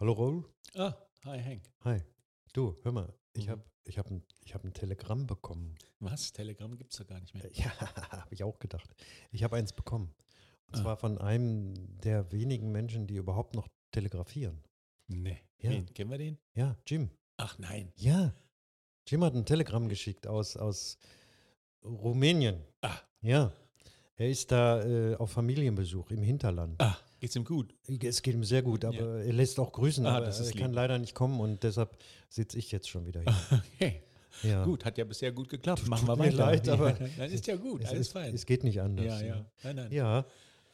Hallo Raoul. Ah, hi Hank. Hi. Du, hör mal, ich Mhm. habe ich hab ein, ich hab ein Telegramm bekommen. Was? Telegram gibt es doch gar nicht mehr. Ja, habe ich auch gedacht. Ich habe eins bekommen. Und Ah. zwar von einem der wenigen Menschen, die überhaupt noch telegrafieren. Nee. Ja. Wen? Kennen wir den? Ja, Jim. Ach nein. Ja. Jim hat ein Telegramm geschickt aus, aus Rumänien. Ah. Ja. Er ist da äh, auf Familienbesuch im Hinterland. Ah, geht's ihm gut? Es geht ihm sehr gut, aber er lässt auch grüßen, Ah, aber er kann lieb. leider nicht kommen und deshalb sitze ich jetzt schon wieder hier. Okay. Ja. Gut, hat ja bisher gut geklappt. Tut- Machen wir weiter. leid, aber- Dann ist ja gut, Es, alles ist, fein. es geht nicht anders. ja, ja. Nein, nein. Ja.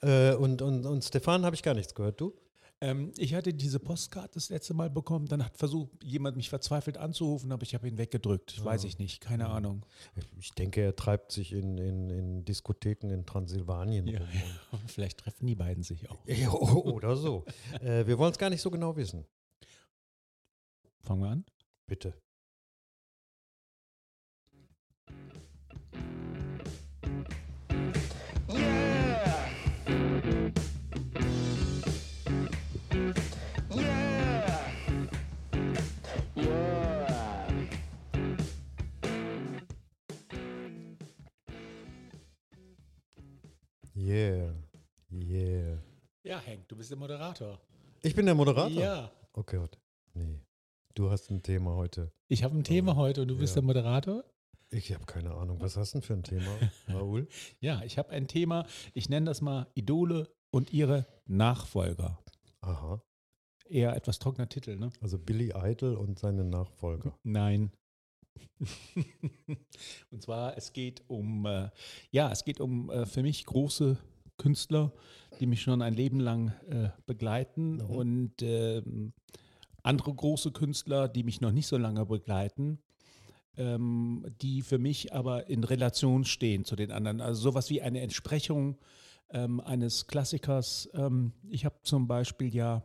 Äh, und, und, und Stefan habe ich gar nichts gehört. Du? Ähm, ich hatte diese Postkarte das letzte Mal bekommen, dann hat versucht, jemand mich verzweifelt anzurufen, aber ich habe ihn weggedrückt. Weiß Ah. ich nicht, keine Ahnung. Ich denke, er treibt sich in, in, in Diskotheken in Transsilvanien Ja, rum. ja. Vielleicht treffen die beiden sich auch. Ja, oder so. äh, wir wollen es gar nicht so genau wissen. Fangen wir an. Bitte. Ja, Hank, du bist der Moderator. Ich bin der Moderator? Ja. Oh Gott. Nee. Du hast ein Thema heute. Ich habe ein Thema heute und du bist Ja. der Moderator? Ich habe keine Ahnung. Was hast du denn für ein Thema, Raoul? Ja, ich habe ein Thema, ich nenne das mal Idole und ihre Nachfolger. Aha. Eher etwas trockener Titel, ne? Also Billy Idol und seine Nachfolger. Nein. und zwar, es geht um, äh, ja, es geht um äh, für mich große Künstler, die mich schon ein Leben lang äh, begleiten Mhm. und ähm, andere große Künstler, die mich noch nicht so lange begleiten, ähm, die für mich aber in Relation stehen zu den anderen. Also sowas wie eine Entsprechung ähm, eines Klassikers. Ähm, ich habe zum Beispiel ja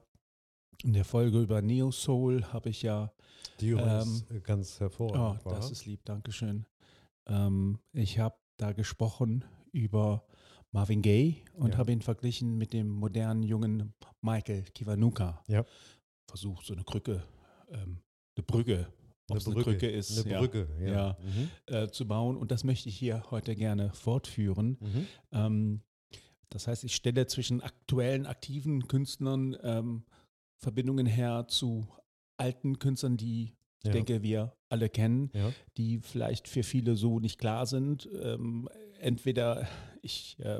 in der Folge über Neo Soul habe ich ja Die übrigens äh, ganz Oh, hervorragend war. das ist lieb, Dankeschön. Ähm, ich habe da gesprochen über Marvin Gaye und Ja. habe ihn verglichen mit dem modernen jungen Michael Kiwanuka. Ja. Versucht so eine Krücke, ähm, eine Brücke, ob eine es eine Brücke ist, Eine ja, Brücke, ja. Ja. Mhm. äh, zu bauen. Und das möchte ich hier heute gerne fortführen. Mhm. Ähm, das heißt, ich stelle zwischen aktuellen, aktiven Künstlern ähm, Verbindungen her zu alten Künstlern, die ich Ja. denke, wir alle kennen, Ja. die vielleicht für viele so nicht klar sind. Ähm, entweder ich äh,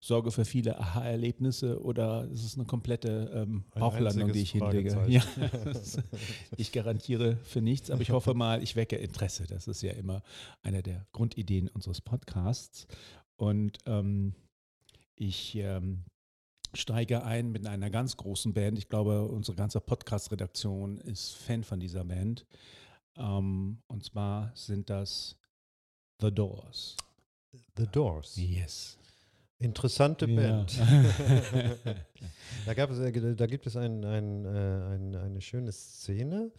sorge für viele Aha-Erlebnisse oder es ist eine komplette ähm, Ein Bauchlandung, die ich hinlege. Ja, ich garantiere für nichts, aber ich hoffe mal, ich wecke Interesse. Das ist ja immer eine der Grundideen unseres Podcasts. Und ähm, ich ähm, steige ein mit einer ganz großen Band. Ich glaube, unsere ganze Podcast-Redaktion ist Fan von dieser Band. Ähm, und zwar sind das The Doors. The Doors. Yes. Interessante Ja. Band. da, gab es, äh, da gibt es ein, ein, äh, ein, eine schöne Szene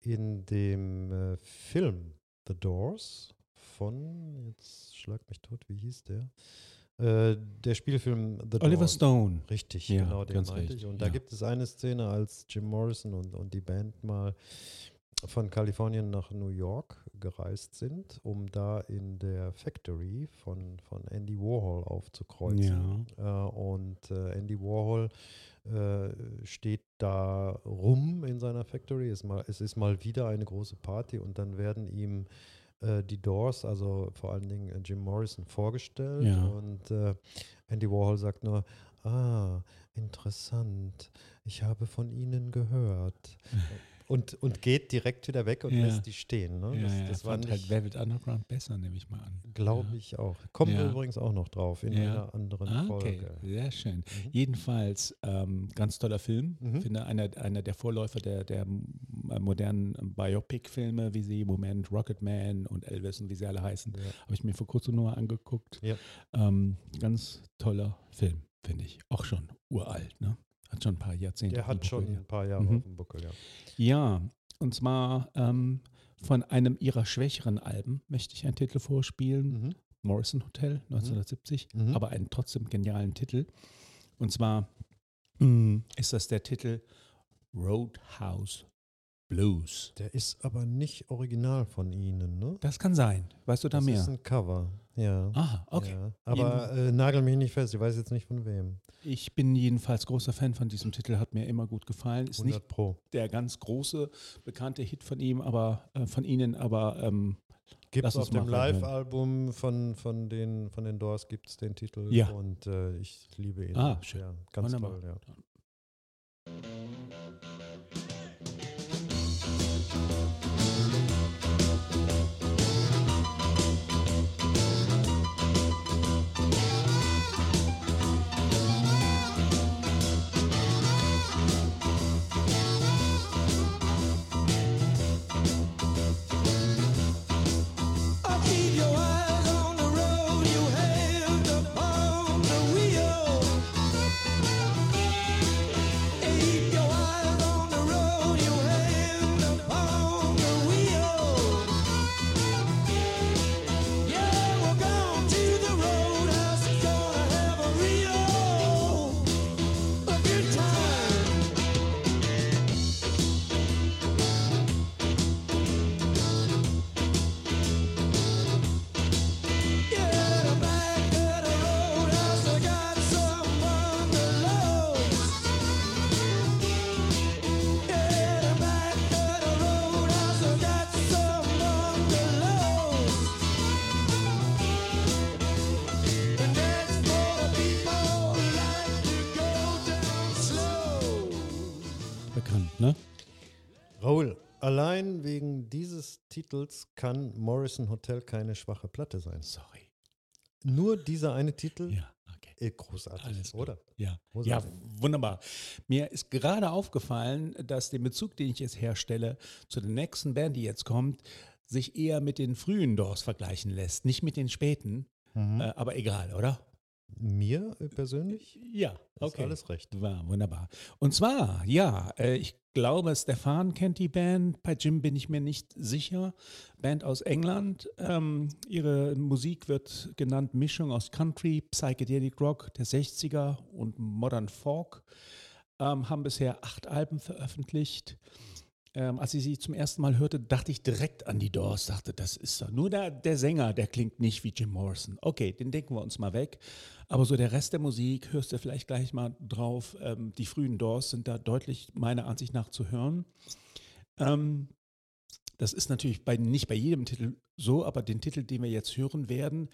in dem äh, Film The Doors von, jetzt schlag mich tot, wie hieß der? Äh, der Spielfilm The Oliver Doors. Stone. Richtig, Ja, genau, den ganz meinte ich. Und da ja. gibt es eine Szene, als Jim Morrison und, und die Band mal von Kalifornien nach New York gereist sind, um da in der Factory von, von Andy Warhol aufzukreuzen. Äh, und äh, Andy Warhol äh, steht da rum in seiner Factory. Es, mal, es ist mal wieder eine große Party und dann werden ihm äh, die Doors, also vor allen Dingen äh, Jim Morrison, vorgestellt. Ja. Und äh, Andy Warhol sagt nur, ah, interessant, ich habe von Ihnen gehört. und, und geht direkt wieder weg und Ja. lässt die stehen. Ne? Das ja, das war fand nicht, halt Velvet Underground besser, nehme ich mal an. glaube ich auch. Kommen wir übrigens auch noch drauf in einer anderen Ah, okay, Folge. sehr schön. Mhm. Jedenfalls ähm, ganz toller Film. Mhm. Ich finde einer, einer der Vorläufer der, der m- modernen Biopic-Filme, wie sie im Moment Rocketman und Elvis und wie sie alle heißen, habe ich mir vor kurzem nur mal angeguckt. Ähm, ganz toller Film, finde ich. Auch schon uralt, ne? Hat schon ein paar Jahrzehnte. Der hat schon ein paar Jahre Mhm. auf dem Buckel, ja. Ja, und zwar ähm, von einem ihrer schwächeren Alben möchte ich einen Titel vorspielen. Mhm. Morrison Hotel 1970, Mhm. aber einen trotzdem genialen Titel. Und zwar mh, ist das der Titel Roadhouse Blues. Der ist aber nicht original von Ihnen, ne? Das kann sein. Weißt du da das mehr? ist ein Cover, ja. Aha, okay. Ja. Aber äh, nagel mich nicht fest, ich weiß jetzt nicht von wem. Ich bin jedenfalls großer Fan von diesem Titel, hat mir immer gut gefallen. Ist 100 nicht Pro. der ganz große, bekannte Hit von ihm, aber äh, von Ihnen, aber ähm, Gibt es auf dem. Live-Album von, von, den, von den Doors gibt es den Titel Ja. und äh, ich liebe ihn. Ah, schön. Ja, ganz Wunderbar. toll, ja. Titels kann Morrison Hotel keine schwache Platte sein. Sorry. Nur dieser eine Titel, Ja, okay. äh, großartig, Alles oder? Ja. ja, Großartig. wunderbar. Mir ist gerade aufgefallen, dass der Bezug, den ich jetzt herstelle, zu der nächsten Band, die jetzt kommt, sich eher mit den frühen Doors vergleichen lässt, nicht mit den späten. Mhm. Äh, aber egal, oder? Mir persönlich Ja, ist okay. alles recht. War wunderbar. Und zwar, ja, äh, ich glaube, Stefan kennt die Band. Bei Jim bin ich mir nicht sicher. Band aus England. Ähm, ihre Musik wird genannt Mischung aus Country, Psychedelic Rock der 60er und Modern Folk. Ähm, haben bisher acht Alben veröffentlicht. Ähm, als ich sie zum ersten Mal hörte, dachte ich direkt an die Doors. Dachte, das ist doch nur der, der Sänger, der klingt nicht wie Jim Morrison. Okay, den denken wir uns mal weg. Aber so der Rest der Musik hörst du vielleicht gleich mal drauf. Ähm, die frühen Doors sind da deutlich meiner Ansicht nach zu hören. Ähm, das ist natürlich bei, nicht bei jedem Titel so, aber den Titel, den wir jetzt hören werden,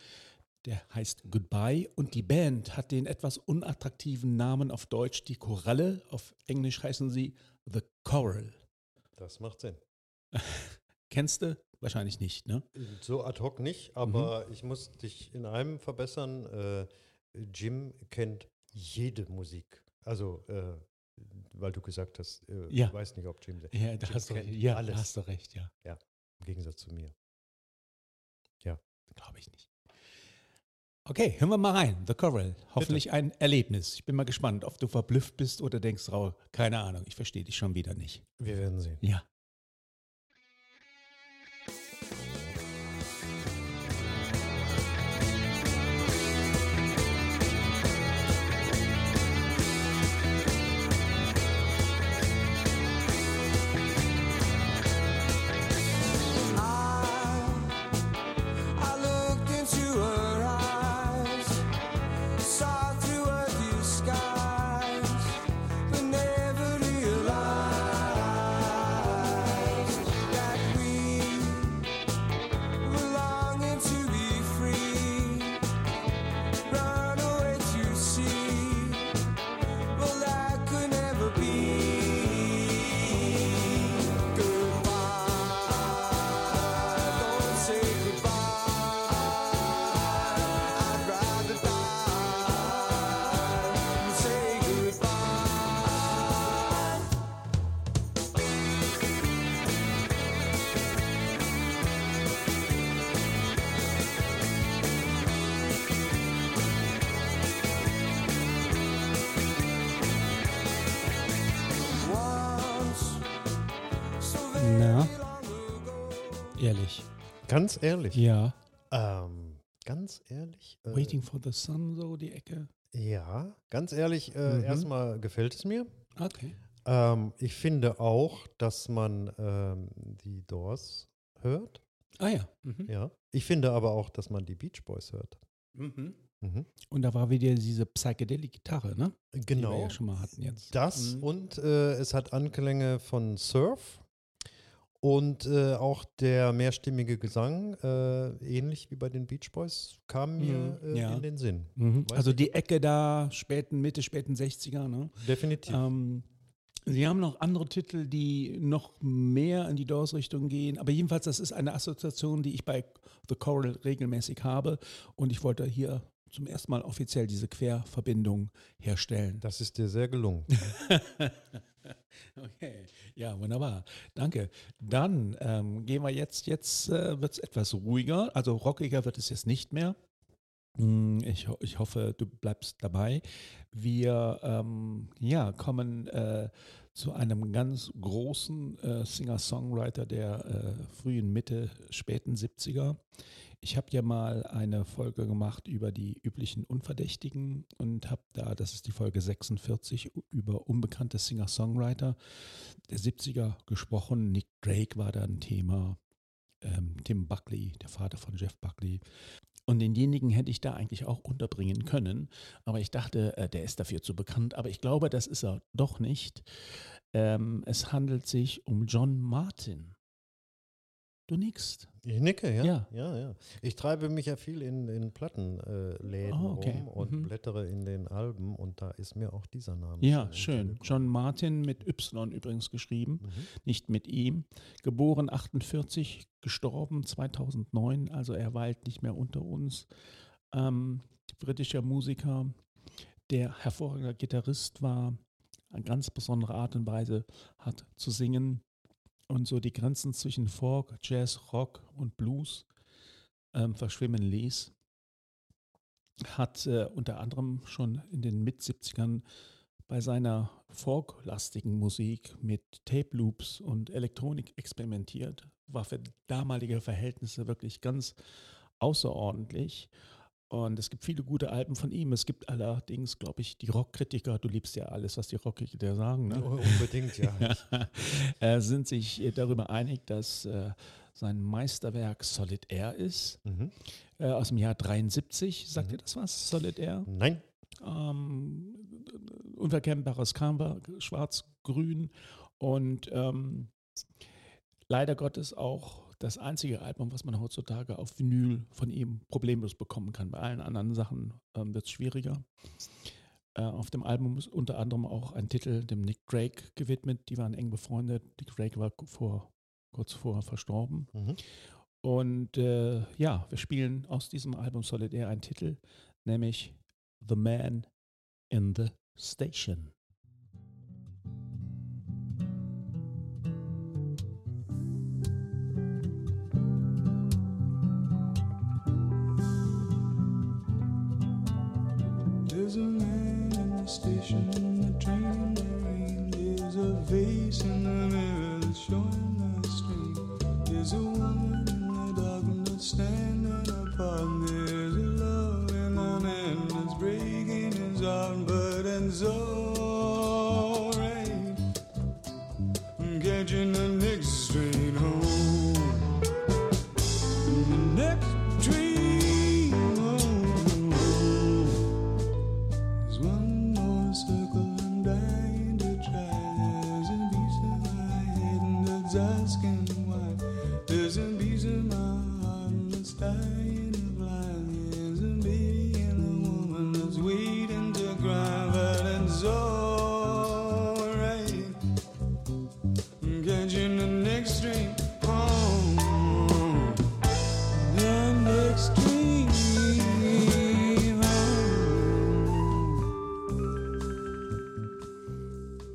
der heißt Goodbye und die Band hat den etwas unattraktiven Namen auf Deutsch die Koralle, auf Englisch heißen sie The Coral. Das macht Sinn. Kennst du? Wahrscheinlich nicht, ne? So ad hoc nicht, Mhm. aber ich muss dich in einem verbessern. Äh, Jim kennt jede Musik. Also, äh, weil du gesagt hast, äh, Ja. ich weiß nicht, ob Jim, Ja, da Jim hast du, kennt ja, alles. da hast du recht, ja. im Gegensatz zu mir. Glaube ich nicht. Okay, hören wir mal rein. The Coral. Hoffentlich ein Erlebnis. Ich bin mal gespannt, ob du verblüfft bist oder denkst, Raul, keine Ahnung, ich verstehe dich schon wieder nicht. Wir werden sehen. Ja. Na? Ehrlich. Ganz ehrlich. Ja. Ähm, ganz ehrlich. äh, Waiting for the Sun, so die Ecke. Ja, ganz ehrlich, äh, Mhm. erstmal gefällt es mir. Okay. Ähm, ich finde auch, dass man ähm, die Doors hört. Ah ja. Mhm. Ja. Ich finde aber auch, dass man die Beach Boys hört. Mhm. Mhm. Und da war wieder diese Psychedelic-Gitarre, ne? Die wir Genau. ja schon mal hatten jetzt. Das Mhm. und äh, es hat Anklänge von Surf und äh, auch der mehrstimmige Gesang, äh, ähnlich wie bei den Beach Boys, kam mir Mhm, äh, ja. in den Sinn. Mhm. Also die Ecke da, späten, Mitte, späten 60er, ne? Definitiv. Ähm, Sie haben noch andere Titel, die noch mehr in die Doors-Richtung gehen. Aber jedenfalls, das ist eine Assoziation, die ich bei The Coral regelmäßig habe. Und ich wollte hier zum ersten Mal offiziell diese Querverbindung herstellen. Das ist dir sehr gelungen. Okay, ja, wunderbar. Danke. Dann ähm, gehen wir jetzt, jetzt äh, wird es etwas ruhiger, also rockiger wird es jetzt nicht mehr. Hm, Ich, ich hoffe, du bleibst dabei. Wir ähm, ja, kommen äh, zu einem ganz großen äh, Singer-Songwriter der äh, frühen Mitte, späten 70er. Ich habe ja mal eine Folge gemacht über die üblichen Unverdächtigen und habe da, das ist die Folge 46, über unbekannte Singer-Songwriter der 70er gesprochen. Nick Drake war da ein Thema, ähm, Tim Buckley, der Vater von Jeff Buckley. Und denjenigen hätte ich da eigentlich auch unterbringen können, aber ich dachte, äh, der ist dafür zu bekannt, aber ich glaube, das ist er doch nicht. Ähm, es handelt sich um John Martin. Du nickst. Ich nicke, ja. Ja. ja, ja. Ich treibe mich ja viel in, in Plattenläden Läden Ah, okay. rum und Mhm. blättere in den Alben und da ist mir auch dieser Name. Ja, schön. John Martin mit Y übrigens geschrieben, Mhm. nicht mit ihm. Geboren 48, gestorben 2009, also er weilt nicht mehr unter uns. Ähm, britischer Musiker, der hervorragender Gitarrist war, eine ganz besondere Art und Weise hat zu singen und so die Grenzen zwischen Folk, Jazz, Rock und Blues ähm, verschwimmen ließ. Hat äh, unter anderem schon in den Mit-70ern bei seiner folklastigen Musik mit Tape Loops und Elektronik experimentiert, war für damalige Verhältnisse wirklich ganz außerordentlich. Und es gibt viele gute Alben von ihm. Es gibt allerdings, glaube ich, die Rockkritiker, du liebst ja alles, was die Rockkritiker sagen, ne? Unbedingt, ja. äh, sind sich äh, darüber einig, dass äh, sein Meisterwerk Solid Air ist, Mhm. äh, aus dem Jahr 73. Sagt Mhm. ihr das was? Solid Air? Nein. ähm, unverkennbares Cover, schwarz-grün und ähm, leider Gottes auch das einzige Album, was man heutzutage auf Vinyl von ihm problemlos bekommen kann. Bei allen anderen Sachen ähm, wird es schwieriger. Äh, auf dem Album ist unter anderem auch ein Titel dem Nick Drake gewidmet. Die waren eng befreundet. Nick Drake war vor, kurz vorher verstorben. Mhm. Und äh, ja, wir spielen aus diesem Album Solid Air einen Titel, nämlich The Man in the Station. There's a man in the station, the train lane. There's a vase in the mirror that's showing the string. There's a woman in the darkness standing apart.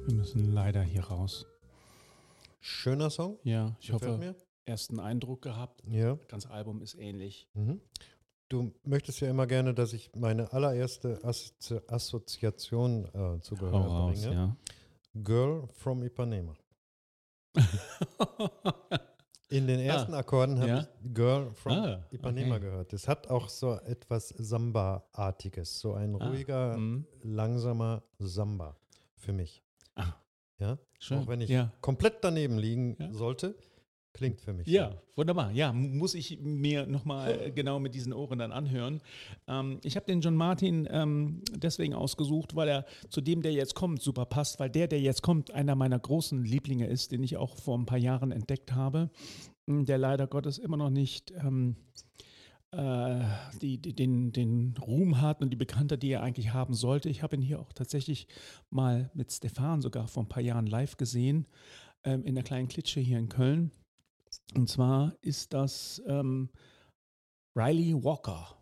Wir müssen leider hier raus. Schöner Song. Ja, ich Gefällt hoffe, mir. ersten Eindruck gehabt. Ja. Das ganze Album ist ähnlich. Mhm. Du möchtest ja immer gerne, dass ich meine allererste Assozi Assoziation äh, zu Gehör Hau raus, bringe. ja. Girl from Ipanema. In den ersten Akkorden habe Ja. ich Girl from Ah, Ipanema okay. gehört. Das hat auch so etwas Samba-artiges, so ein Ah, ruhiger, mhm. langsamer Samba für mich. Ja? Schön. Auch wenn ich ja. komplett daneben liegen Ja. sollte, klingt für mich. Ja, so. wunderbar. Ja, mu- muss ich mir nochmal genau mit diesen Ohren dann anhören. Ähm, ich habe den John Martin ähm, deswegen ausgesucht, weil er zu dem, der jetzt kommt, super passt, weil der, der jetzt kommt, einer meiner großen Lieblinge ist, den ich auch vor ein paar Jahren entdeckt habe, der leider Gottes immer noch nicht ähm, äh, die, die, den, den Ruhm hat und die Bekanntheit, die er eigentlich haben sollte. Ich habe ihn hier auch tatsächlich mal mit Stefan sogar vor ein paar Jahren live gesehen, ähm, in der kleinen Klitsche hier in Köln. Und zwar ist das ähm, Riley Walker.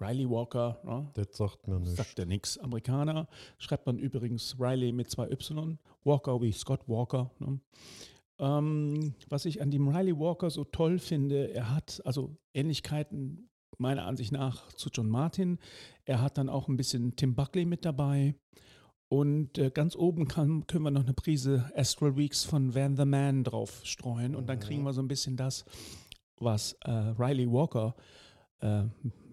Riley Walker, ne? Das sagt mir nichts. sagt ja nichts. Amerikaner schreibt man übrigens Riley mit zwei Y, Walker wie Scott Walker. Ne? Ähm, was ich an dem Riley Walker so toll finde, er hat also Ähnlichkeiten meiner Ansicht nach zu John Martin. Er hat dann auch ein bisschen Tim Buckley mit dabei. Und äh, ganz oben kann, können wir noch eine Prise Astral Weeks von Van the Man drauf streuen. Und dann kriegen wir so ein bisschen das, was äh, Riley Walker äh,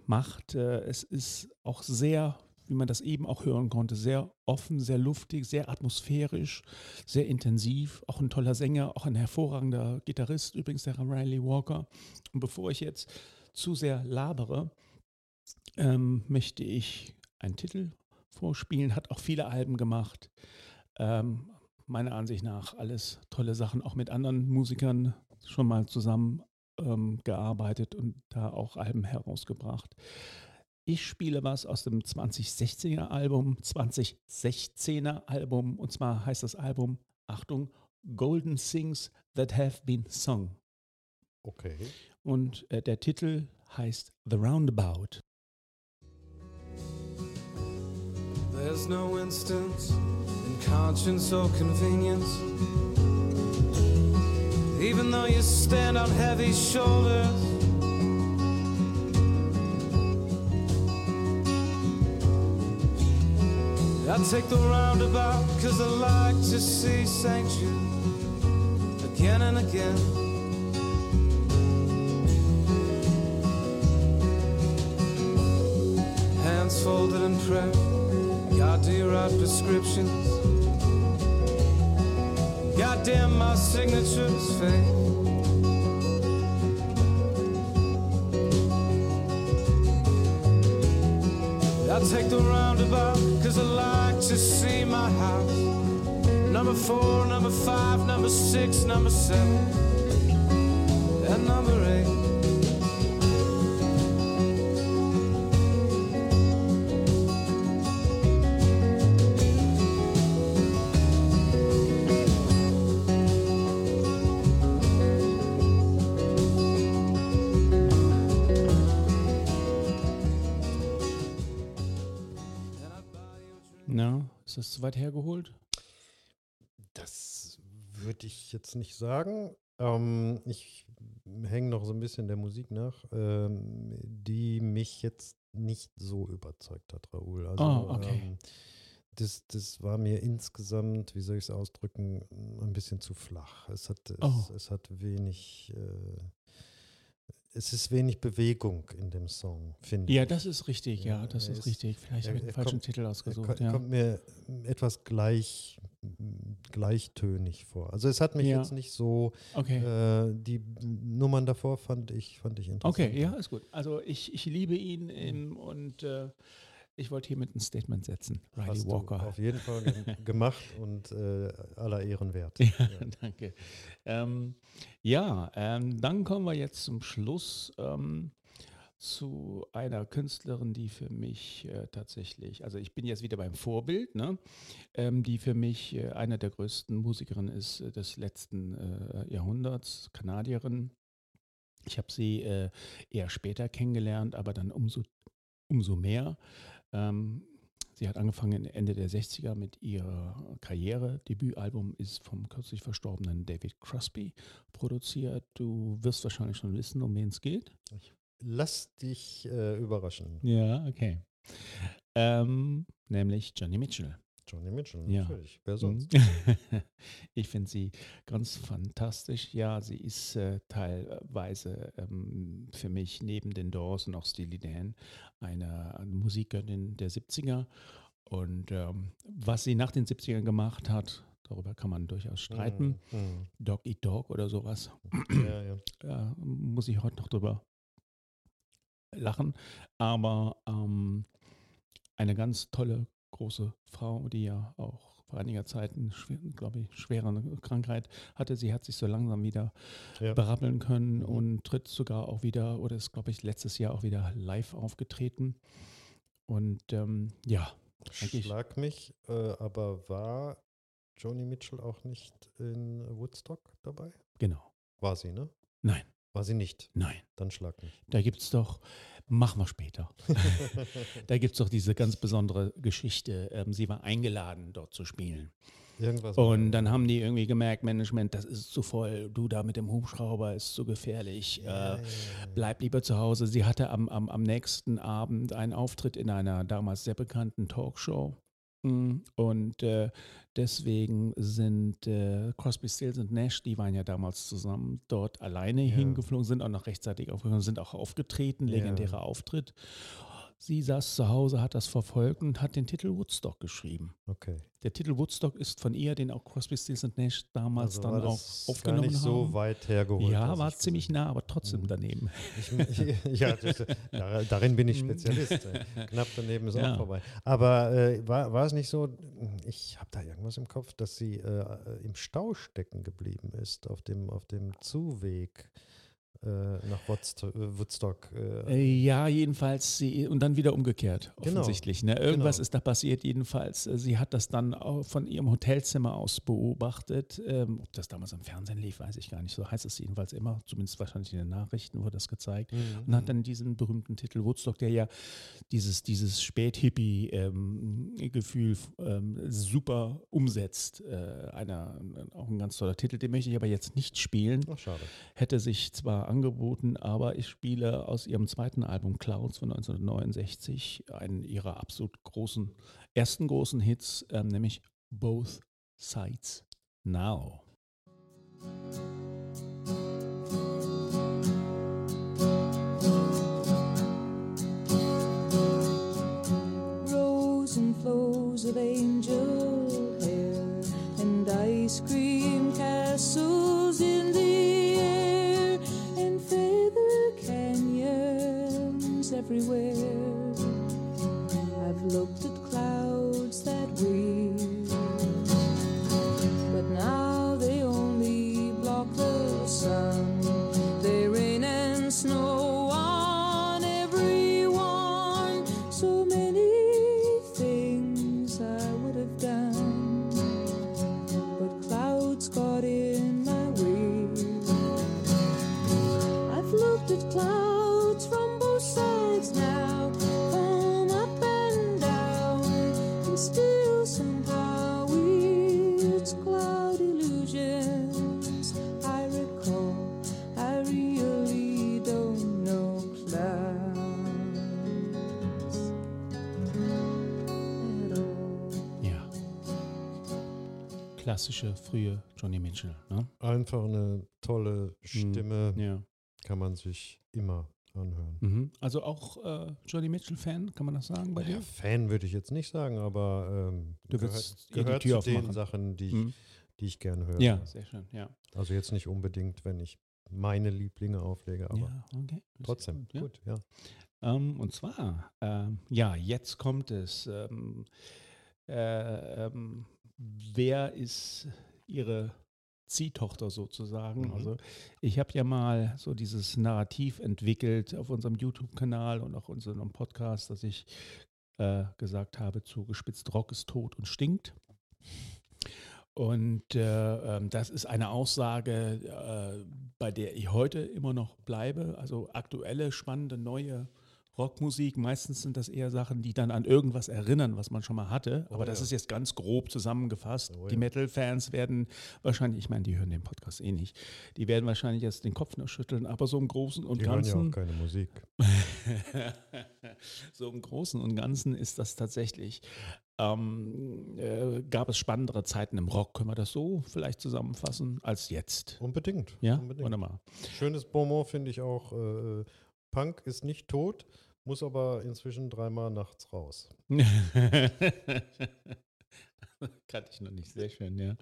macht. Äh, es ist auch sehr, wie man das eben auch hören konnte, sehr offen, sehr luftig, sehr atmosphärisch, sehr intensiv. Auch ein toller Sänger, auch ein hervorragender Gitarrist, übrigens der Riley Walker. Und bevor ich jetzt zu sehr labere, ähm, möchte ich einen Titel vorspielen. Hat auch viele Alben gemacht. Ähm, meiner Ansicht nach alles tolle Sachen, auch mit anderen Musikern schon mal zusammen ähm, gearbeitet und da auch Alben herausgebracht. Ich spiele was aus dem 2016er Album, 2016er Album, und zwar heißt das Album, Achtung, Golden Things That Have Been Sung. Okay. Und äh, der Titel heißt The Roundabout. There's no instance in conscience or convenience. Even though you stand on heavy shoulders. I take the roundabout cause I like to see sanction again and again. Hands folded in prayer. God, do you write prescriptions? Goddamn, my signature's fake. Take the roundabout cause I like to see my house. Number four, number five, number six, number seven, and number eight. Ist das zu weit hergeholt? Das würde ich jetzt nicht sagen. Ähm, ich hänge noch so ein bisschen der Musik nach, ähm, die mich jetzt nicht so überzeugt hat, Raoul. Also, Ah, okay. ähm, das, das war mir insgesamt, wie soll ich es ausdrücken, ein bisschen zu flach. Es hat, es, Oh. es hat wenig, äh, es ist wenig Bewegung in dem Song, finde Ja, ich. das ist richtig, ja, Ja, das er ist ist- richtig. Vielleicht er- habe ich den er falschen kommt- Titel Er ausgesucht, ko- ja. kommt mir etwas gleich, gleichtönig vor. Also es hat mich Ja. jetzt nicht so, Okay. äh, die Nummern davor fand ich, fand ich interessant. Okay, ja, ist gut. Also ich, ich liebe ihn ähm, und äh, ich wollte hiermit ein Statement setzen. Riley Hast Walker. du auf jeden Fall ge- gemacht und äh, aller Ehren wert. Ja, Ja. danke. Ähm, ja, ähm, dann kommen wir jetzt zum Schluss ähm, zu einer Künstlerin, die für mich äh, tatsächlich, also ich bin jetzt wieder beim Vorbild, ne? ähm, die für mich äh, einer der größten Musikerinnen ist äh, des letzten äh, Jahrhunderts, Kanadierin. Ich habe sie äh, eher später kennengelernt, aber dann umso, umso mehr. Ähm, sie hat angefangen Ende der 60er mit ihrer Karriere. Debütalbum ist vom kürzlich verstorbenen David Crosby produziert. Du wirst wahrscheinlich schon wissen, um wen es geht. Lass dich äh, überraschen. Ja, okay. Ähm, nämlich Johnny Mitchell. Johnny Mitchell, Ja. natürlich. Wer sonst? Ich finde sie ganz fantastisch. Ja, sie ist äh, teilweise ähm, für mich neben den Doors und auch Steely Dan eine Musikgöttin der 70er. Und ähm, was sie nach den 70ern gemacht hat, darüber kann man durchaus streiten. Mhm. Dog Eat Dog oder sowas. Mhm. Ja, ja. Ja, muss ich heute noch drüber lachen. Aber ähm, eine ganz tolle große Frau, die ja auch vor einiger Zeit eine, glaube ich, schwere Krankheit hatte. Sie hat sich so langsam wieder Ja. berappeln können Mhm. und tritt sogar auch wieder, oder ist, glaube ich, letztes Jahr auch wieder live aufgetreten. Und ähm, ja, Schlag mich, äh, aber war Joni Mitchell auch nicht in Woodstock dabei? genau. War sie, ne? Nein, War sie nicht. nein. Dann schlag mich. Da gibt es doch, machen wir später. Da gibt es doch diese ganz besondere Geschichte. Ähm, sie war eingeladen, dort zu spielen. Irgendwas. Und dann haben die irgendwie gemerkt, Management, das ist zu voll, du da mit dem Hubschrauber ist zu gefährlich. Ja, ja, Äh, ja, ja. bleib lieber zu Hause. Sie hatte am, am, am nächsten Abend einen Auftritt in einer damals sehr bekannten Talkshow. Und äh, deswegen sind äh, Crosby, Stills und Nash, die waren ja damals zusammen dort alleine Ja. hingeflogen, sind auch noch rechtzeitig aufgeflogen, sind auch aufgetreten, Ja. legendärer Auftritt. Sie saß zu Hause, hat das verfolgt und hat den Titel Woodstock geschrieben. Okay. Der Titel Woodstock ist von ihr, den auch Crosby, Stills und Nash damals Also dann auch aufgenommen gar nicht so weit hergeholt. ja, war ich ziemlich nah, aber trotzdem Mhm. daneben. Ich, ja, das, dar- darin bin ich Mhm. Spezialist. Knapp daneben ist Ja. auch vorbei. Aber äh, war, war es nicht so, ich habe da irgendwas im Kopf, dass sie äh, im Stau stecken geblieben ist, auf dem, auf dem Zuweg äh, nach Woodstock. Äh, Woodstock äh, Äh, Ja, jedenfalls sie und dann wieder umgekehrt, Genau, offensichtlich. Ne? Irgendwas genau. ist da passiert, jedenfalls. Sie hat das dann auch von ihrem Hotelzimmer aus beobachtet. Ähm, ob das damals im Fernsehen lief, weiß ich gar nicht. So heißt es jedenfalls immer, zumindest wahrscheinlich in den Nachrichten wurde das gezeigt. mhm. Und hat dann diesen berühmten Titel Woodstock, der ja dieses, dieses Spät-Hippie-Gefühl ähm, super umsetzt. Äh, einer, auch ein ganz toller Titel, den möchte ich aber jetzt nicht spielen Ach, schade. hätte sich zwar angeboten, aber ich spiele aus ihrem zweiten Album Clouds von 1969 einen ihrer absolut großen, ersten großen Hits, ähm, nämlich Both Sides Now. Rows and flows of angel hair and ice cream castles everywhere. I've looked Klassische frühe Johnny Mitchell. Ne? Einfach eine tolle Stimme, Ja. kann man sich immer anhören. Mhm. Also auch äh, Johnny Mitchell-Fan, kann man das sagen bei Ja, dir? Fan würde ich jetzt nicht sagen, aber ähm, Du gehört, gehört zu den aufmachen. Sachen, die ich, Mhm. die ich gerne höre. Ja, sehr schön. Ja, Also jetzt nicht unbedingt, wenn ich meine Lieblinge auflege, aber ja okay. Trotzdem, ja. gut, ja. Ähm, und zwar, ähm, ja, jetzt kommt es. Ähm, äh, ähm, wer ist Ihre Ziehtochter sozusagen? Mhm. Also ich habe ja mal so dieses Narrativ entwickelt auf unserem YouTube-Kanal und auch unserem Podcast, dass ich äh, gesagt habe, zugespitzt Rock ist tot und stinkt. Und äh, ähm, das ist eine Aussage, äh, bei der ich heute immer noch bleibe. Also aktuelle, spannende, neue Rockmusik. Meistens sind das eher Sachen, die dann an irgendwas erinnern, was man schon mal hatte. Oh Aber das ja. ist jetzt ganz grob zusammengefasst. Oh die ja. Metal-Fans werden wahrscheinlich, ich meine, die hören den Podcast eh nicht, die werden wahrscheinlich jetzt den Kopf nur schütteln, aber so im Großen und Die hören ja Ganzen. auch keine Musik. so im Großen und Ganzen ist das tatsächlich. Ähm, äh, gab es spannendere Zeiten im Rock, können wir das so vielleicht zusammenfassen, als jetzt? Unbedingt. Ja, unbedingt. wunderbar. Schönes Bonmot finde ich auch. Äh, Punk ist nicht tot, muss aber inzwischen dreimal nachts raus. Kannte ich noch nicht, sehr schön, ja.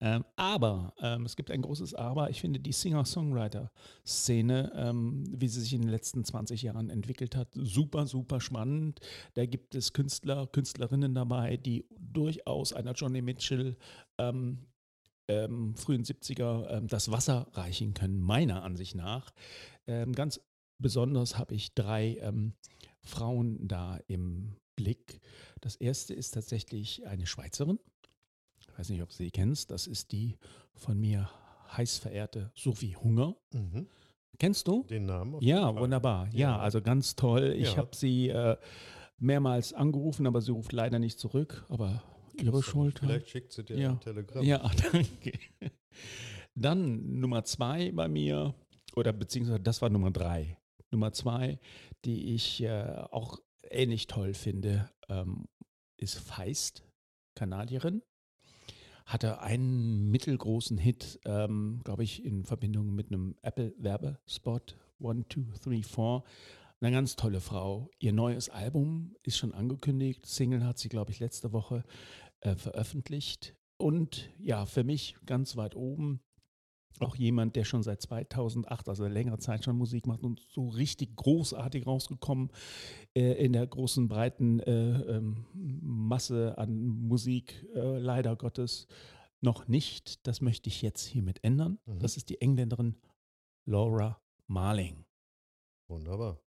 Ähm, aber ähm, es gibt ein großes Aber. Ich finde die Singer-Songwriter-Szene, ähm, wie sie sich in den letzten 20 Jahren entwickelt hat, super, super spannend. Da gibt es Künstler, Künstlerinnen dabei, die durchaus einer Johnny Mitchell ähm, ähm, frühen 70er ähm, das Wasser reichen können, meiner Ansicht nach. Ganz besonders habe ich drei ähm, Frauen da im Blick. Das erste ist tatsächlich eine Schweizerin. Ich weiß nicht, ob du sie kennst. Das ist die von mir heiß verehrte Sophie Hunger. Mhm. Kennst du? Den Namen? Ja, Fall. wunderbar. Ja, also ganz toll. Ich Ja. habe sie äh, mehrmals angerufen, aber sie ruft leider nicht zurück. Aber ihre Schuld. Vielleicht schickt sie dir Ja. ein Telegramm. Ja, danke. Dann Nummer zwei bei mir, oder beziehungsweise das war Nummer drei. Nummer zwei, die ich äh, auch ähnlich toll finde, ähm, ist Feist, Kanadierin. Hatte einen mittelgroßen Hit, ähm, glaube ich, in Verbindung mit einem Apple-Werbespot. One, two, three, four. Eine ganz tolle Frau. Ihr neues Album ist schon angekündigt. Single hat sie, glaube ich, letzte Woche äh, veröffentlicht. Und ja, für mich ganz weit oben auch jemand, der schon seit 2008, also längere Zeit schon Musik macht und so richtig großartig rausgekommen äh, in der großen, breiten äh, ähm, Masse an Musik, äh, leider Gottes noch nicht. Das möchte ich jetzt hiermit ändern. Mhm. Das ist die Engländerin Laura Marling. Wunderbar.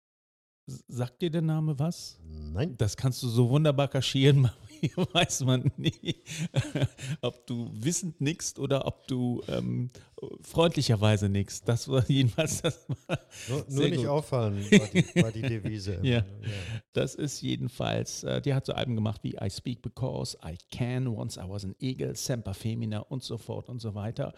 Sagt dir der Name was? Nein. Das kannst du so wunderbar kaschieren, hier weiß man nie, ob du wissend nickst oder ob du ähm, freundlicherweise nickst. Das war jedenfalls das. War, Nur, nur nicht gut. auffallen, war die, war die Devise. immer. Ja. Das ist jedenfalls, äh, die hat so Alben gemacht wie I Speak Because, I Can, Once I Was an Eagle, Semper Femina und so fort und so weiter.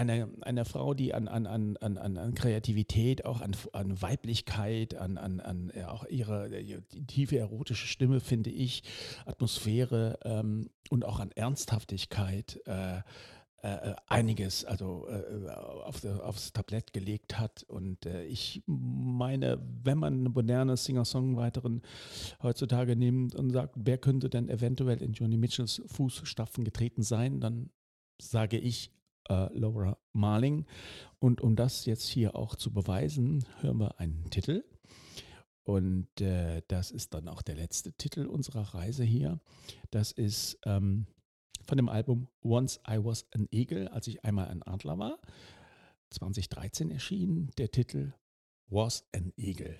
Eine, eine Frau, die an, an, an, an, an Kreativität, auch an, an Weiblichkeit, an, an, an ja, auch ihre tiefe erotische Stimme, finde ich, Atmosphäre ähm, und auch an Ernsthaftigkeit äh, äh, einiges also äh, auf, aufs Tablett gelegt hat. Und äh, ich meine, wenn man eine moderne Singer-Songwriterin heutzutage nimmt und sagt, wer könnte denn eventuell in Joni Mitchells Fußstapfen getreten sein, dann sage ich äh, Laura Marling. Und um das jetzt hier auch zu beweisen, hören wir einen Titel. Und äh, das ist dann auch der letzte Titel unserer Reise hier. Das ist ähm, von dem Album Once I Was an Eagle, als ich einmal ein Adler war. 2013 erschienen der Titel Was an Eagle.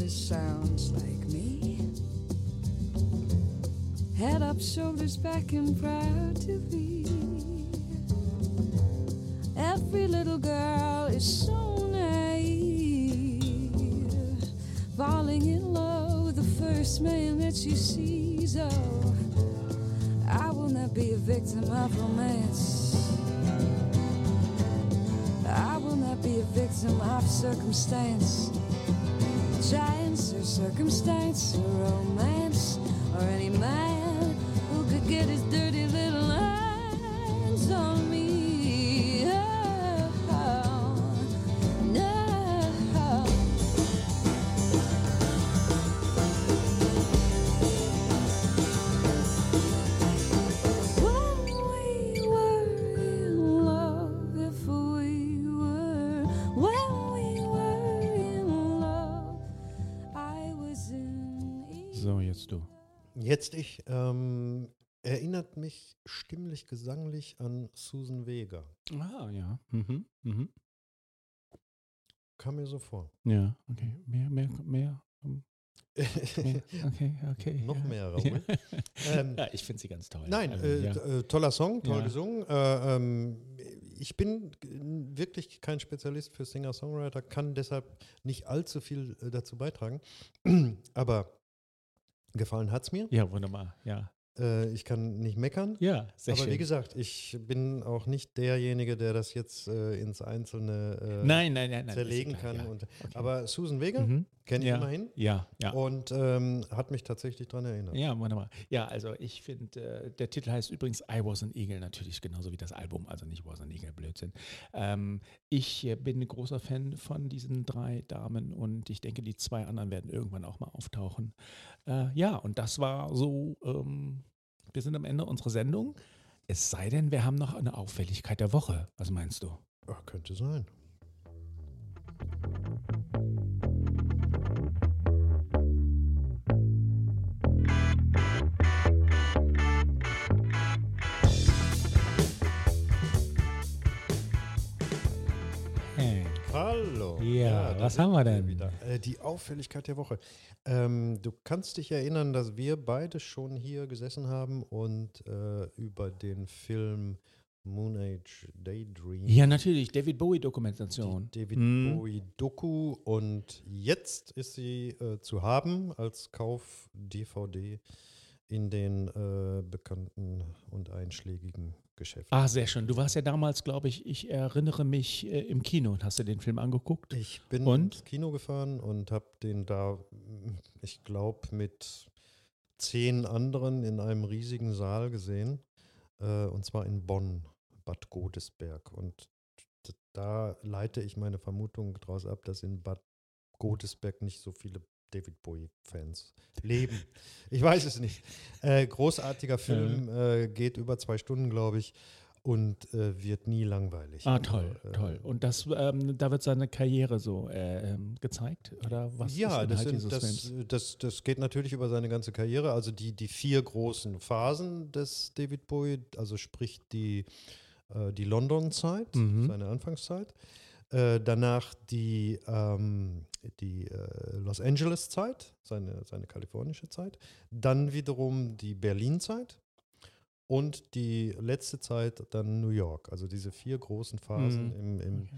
Grandfather sounds like me. Head up, shoulders back, and proud to be. Every little girl is so naive, falling in love with the first man that she sees. Oh, I will not be a victim of romance. I will not be a victim of circumstance. Chance or circumstance or romance or any man who could get his dirty Jetzt ich. Ähm, erinnert mich stimmlich, gesanglich an Susan Vega. Ah, ja. Mhm. Mhm. Kam mir so vor. Ja, okay. Mehr, mehr, mehr. ähm, mehr. Okay, okay. Noch ja. mehr, Raoul. Ja, Ähm, ja ich finde sie ganz toll. Nein, Also, äh, ja. äh, toller Song, toll Ja. gesungen. Äh, ähm, ich bin wirklich kein Spezialist für Singer-Songwriter, kann deshalb nicht allzu viel äh, dazu beitragen. Aber gefallen hat es mir. ja, wunderbar. Ja, Äh, ich kann nicht meckern. ja sehr Aber schön. wie gesagt, ich bin auch nicht derjenige, der das jetzt äh, ins Einzelne äh, nein, nein, nein, nein. zerlegen klar, kann. ja. Und, Okay. Aber Susan Vega Mhm. Kenne ich ja, immerhin. Ja, ja. Und ähm, hat mich tatsächlich daran erinnert. Ja, wunderbar. Ja, also ich finde, äh, der Titel heißt übrigens I Was an Eagle, natürlich genauso wie das Album, also nicht Was an Eagle, Blödsinn. Ähm, ich äh, bin ein großer Fan von diesen drei Damen und ich denke, die zwei anderen werden irgendwann auch mal auftauchen. Äh, ja, und das war so, ähm, wir sind am Ende unserer Sendung. Es sei denn, wir haben noch eine Auffälligkeit der Woche. Was meinst du? Ja, könnte sein. Was haben wir denn? Wieder. Äh, die Auffälligkeit der Woche. Ähm, du kannst dich erinnern, dass wir beide schon hier gesessen haben und äh, über den Film Moon Age Daydream, Ja, natürlich, David die Bowie-Dokumentation. David Mhm. Bowie Doku und jetzt ist sie äh, zu haben als Kauf DVD in den äh, bekannten und einschlägigen Geschäften. Ah, sehr schön. Du warst ja damals, glaube ich, ich erinnere mich, äh, im Kino und hast du den Film angeguckt? Ich bin Und? ins Kino gefahren und habe den da, ich glaube, mit zehn anderen in einem riesigen Saal gesehen. Äh, und zwar in Bonn, Bad Godesberg. Und da leite ich meine Vermutung daraus ab, dass in Bad Godesberg nicht so viele David Bowie-Fans leben. Ich weiß es nicht. Äh, großartiger Film, äh, geht über zwei Stunden, glaube ich, und äh, wird nie langweilig. Ah, Also, toll, äh, toll. Und das, ähm, da wird seine Karriere so äh, ähm, gezeigt? Oder was ja, ist das, sind, das, das, das geht natürlich über seine ganze Karriere. Also die, die vier großen Phasen des David Bowie, also sprich die, äh, die London-Zeit, Mhm. seine Anfangszeit. Äh, danach die, ähm, die äh, Los Angeles-Zeit, seine, seine kalifornische Zeit. Dann wiederum die Berlin-Zeit. Und die letzte Zeit dann New York. Also diese vier großen Phasen Mhm. im, im,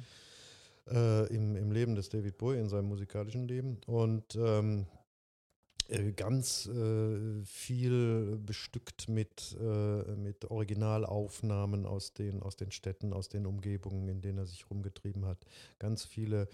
Okay. äh, im, im Leben des David Bowie, in seinem musikalischen Leben. Und ähm, äh, ganz äh, viel bestückt mit, äh, mit Originalaufnahmen aus den, aus den Städten, aus den Umgebungen, in denen er sich rumgetrieben hat. Ganz viele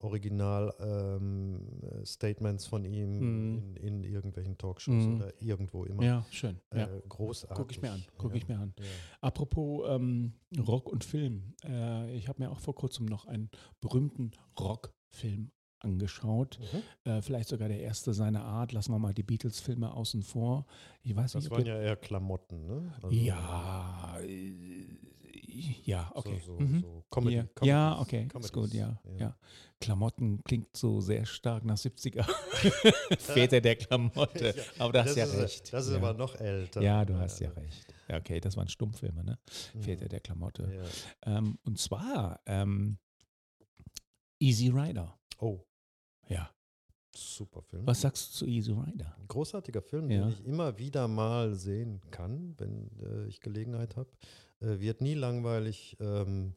Original-Statements von ihm Mhm. in, in irgendwelchen Talkshows Mhm. oder irgendwo immer. Ja, schön. Äh, Ja. großartig. Gucke ich mir an. Gucke ja. ich mir an. Ja. Apropos ähm, Rock und Film. Äh, ich habe mir auch vor kurzem noch einen berühmten Rockfilm angeschaut. Mhm. Äh, vielleicht sogar der erste seiner Art. Lassen wir mal die Beatles-Filme außen vor. Ich weiß Das nicht, waren ja eher Klamotten, ne? Also ja, äh, ja, okay. So, so, Mhm. so Comedy, ja, Comedies, ja, okay, ist Comedies, gut, ja, ja. Klamotten klingt so sehr stark nach 70er. Väter der Klamotte. Ja, Aber du hast das ja ist, recht. Das ist ja. aber noch älter. Ja, du hast ja recht. Ja, okay, das waren Stummfilme, ne? Mhm. Väter der Klamotte. Ja. Ähm, und zwar ähm, Easy Rider. Oh, Ja. super Film. Was sagst du zu Easy Rider? Ein großartiger Film, Ja. den ich immer wieder mal sehen kann, wenn äh, ich Gelegenheit habe. Äh, wird nie langweilig. Ähm,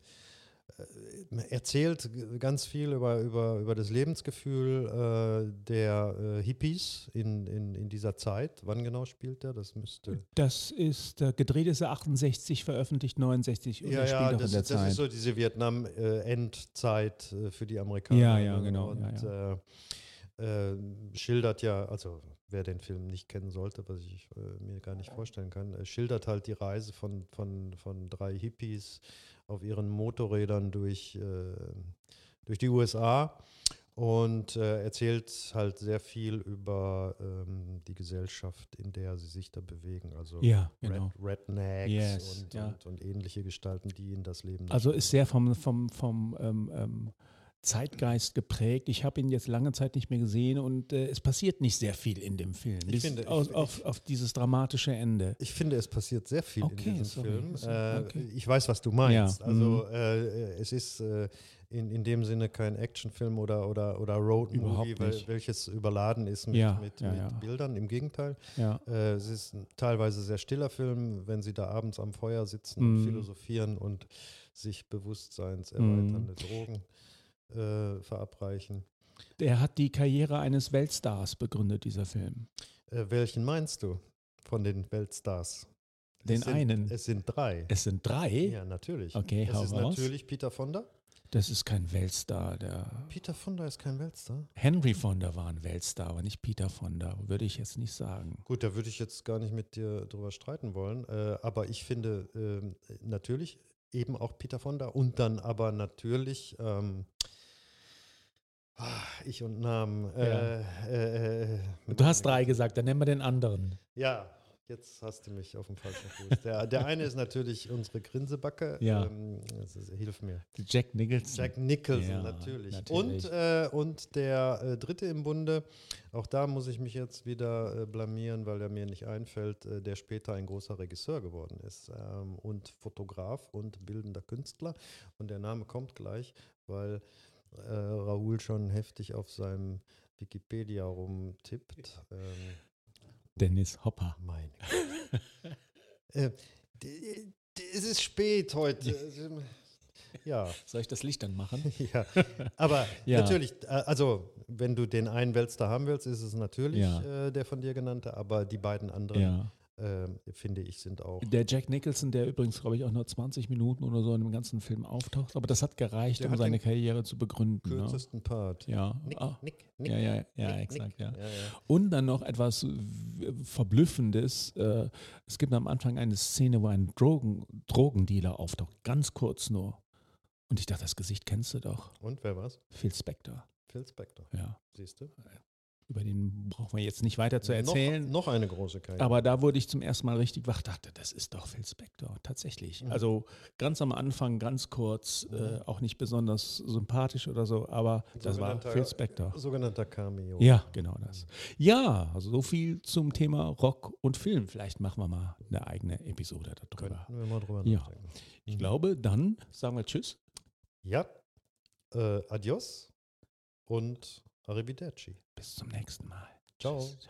äh, erzählt ganz viel über, über, über das Lebensgefühl äh, der äh, Hippies in, in, in dieser Zeit. Wann genau spielt er? Das müsste. Das ist, äh, gedreht ist er 68, veröffentlicht 69 und Ja, ja, das, das Zeit. ist so diese Vietnam-Endzeit für die Amerikaner. Ja, ja, genau, Und ja, Äh, äh, schildert ja, also wer den Film nicht kennen sollte, was ich äh, mir gar nicht vorstellen kann, äh, schildert halt die Reise von, von, von drei Hippies auf ihren Motorrädern durch, äh, durch die USA und äh, erzählt halt sehr viel über ähm, die Gesellschaft, in der sie sich da bewegen. Also ja, genau. Red, Rednecks Yes, und, ja. und, und ähnliche Gestalten, die in das Leben. Also ist sehr vom, vom, vom ähm, ähm, Zeitgeist geprägt. Ich habe ihn jetzt lange Zeit nicht mehr gesehen und äh, es passiert nicht sehr viel in dem Film. Ich finde, ich- auf, auf, auf dieses dramatische Ende. Ich finde, es passiert sehr viel Okay, in diesem sorry. Film. So, Äh, okay. Ich weiß, was du meinst. Ja, Also mhm. äh, es ist äh, in, in dem Sinne kein Actionfilm oder, oder, oder Road Überhaupt Movie, wel, nicht. welches überladen ist mit, Ja, mit, ja, mit. Bildern. Im Gegenteil. Äh, es ist ein teilweise sehr stiller Film, wenn sie da abends am Feuer sitzen Mhm. und philosophieren und sich bewusstseinserweiternde Drogen äh, verabreichen. Der hat die Karriere eines Weltstars begründet, dieser Film. Äh, welchen meinst du von den Weltstars? Den es sind, einen. Es sind drei. Es sind drei. Ja, natürlich. Okay, es ist raus. natürlich Peter Fonda. Das ist kein Weltstar. Der Peter Fonda ist kein Weltstar. Henry Fonda war ein Weltstar, aber nicht Peter Fonda, würde ich jetzt nicht sagen. Gut, da würde ich jetzt gar nicht mit dir drüber streiten wollen. Äh, aber ich finde ähm, natürlich eben auch Peter Fonda und dann aber natürlich ähm, ich und Namen. Äh, äh, äh, Du hast drei gesagt, dann nennen wir den anderen. Ja, jetzt hast du mich auf dem falschen Fuß. Der, der eine ist natürlich unsere Grinsebacke. Ja. Ähm, das ist, hilf mir. Jack Nicholson. Jack Nicholson, Ja, natürlich. natürlich. Und, äh, und der äh, dritte im Bunde, auch da muss ich mich jetzt wieder äh, blamieren, weil er mir nicht einfällt, der später ein großer Regisseur geworden ist ähm, und Fotograf und bildender Künstler. Und der Name kommt gleich, weil äh, Raoul schon heftig auf seinem Wikipedia rumtippt. Ähm, Dennis Hopper. meine Güte. äh, es ist spät heute. Ja. Soll ich das Licht dann machen? Ja, aber Ja. natürlich, äh, also wenn du den einen Weltstar haben willst, ist es natürlich Ja. äh, der von dir genannte, aber die beiden anderen, Ja. Äh, finde ich, sind auch. Der Jack Nicholson, der übrigens, glaube ich, auch nur 20 Minuten oder so in dem ganzen Film auftaucht, aber das hat gereicht, Der um hat seine Karriere zu begründen. Ne? kürzesten Part. Ja. Nick, Ah. Nick, Nick. Ja, ja, ja, Nick, exakt, ja. ja, ja. Und dann noch etwas Verblüffendes. Äh, es gibt am Anfang eine Szene, wo ein Drogen, Drogendealer auftaucht, ganz kurz nur. Und ich dachte, das Gesicht kennst du doch. Und wer war's? Phil Spector. Phil Spector, Ja. siehst du? Über den brauchen wir jetzt nicht weiter zu erzählen. Noch, noch eine große Karriere. Aber da wurde ich zum ersten Mal richtig wach, dachte, das ist doch Phil Spector, tatsächlich. Mhm. Also ganz am Anfang, ganz kurz, äh, auch nicht besonders sympathisch oder so, aber das war Phil Spector. Sogenannter Cameo. Ja, genau das. Ja, also so viel zum Thema Rock und Film. Vielleicht machen wir mal eine eigene Episode darüber. Könnten wir mal drüber Ja. nachdenken. Ich Mhm. glaube, dann sagen wir Tschüss. Ja, äh, adios und arrivederci. Bis zum nächsten Mal. Ciao. Tschüss.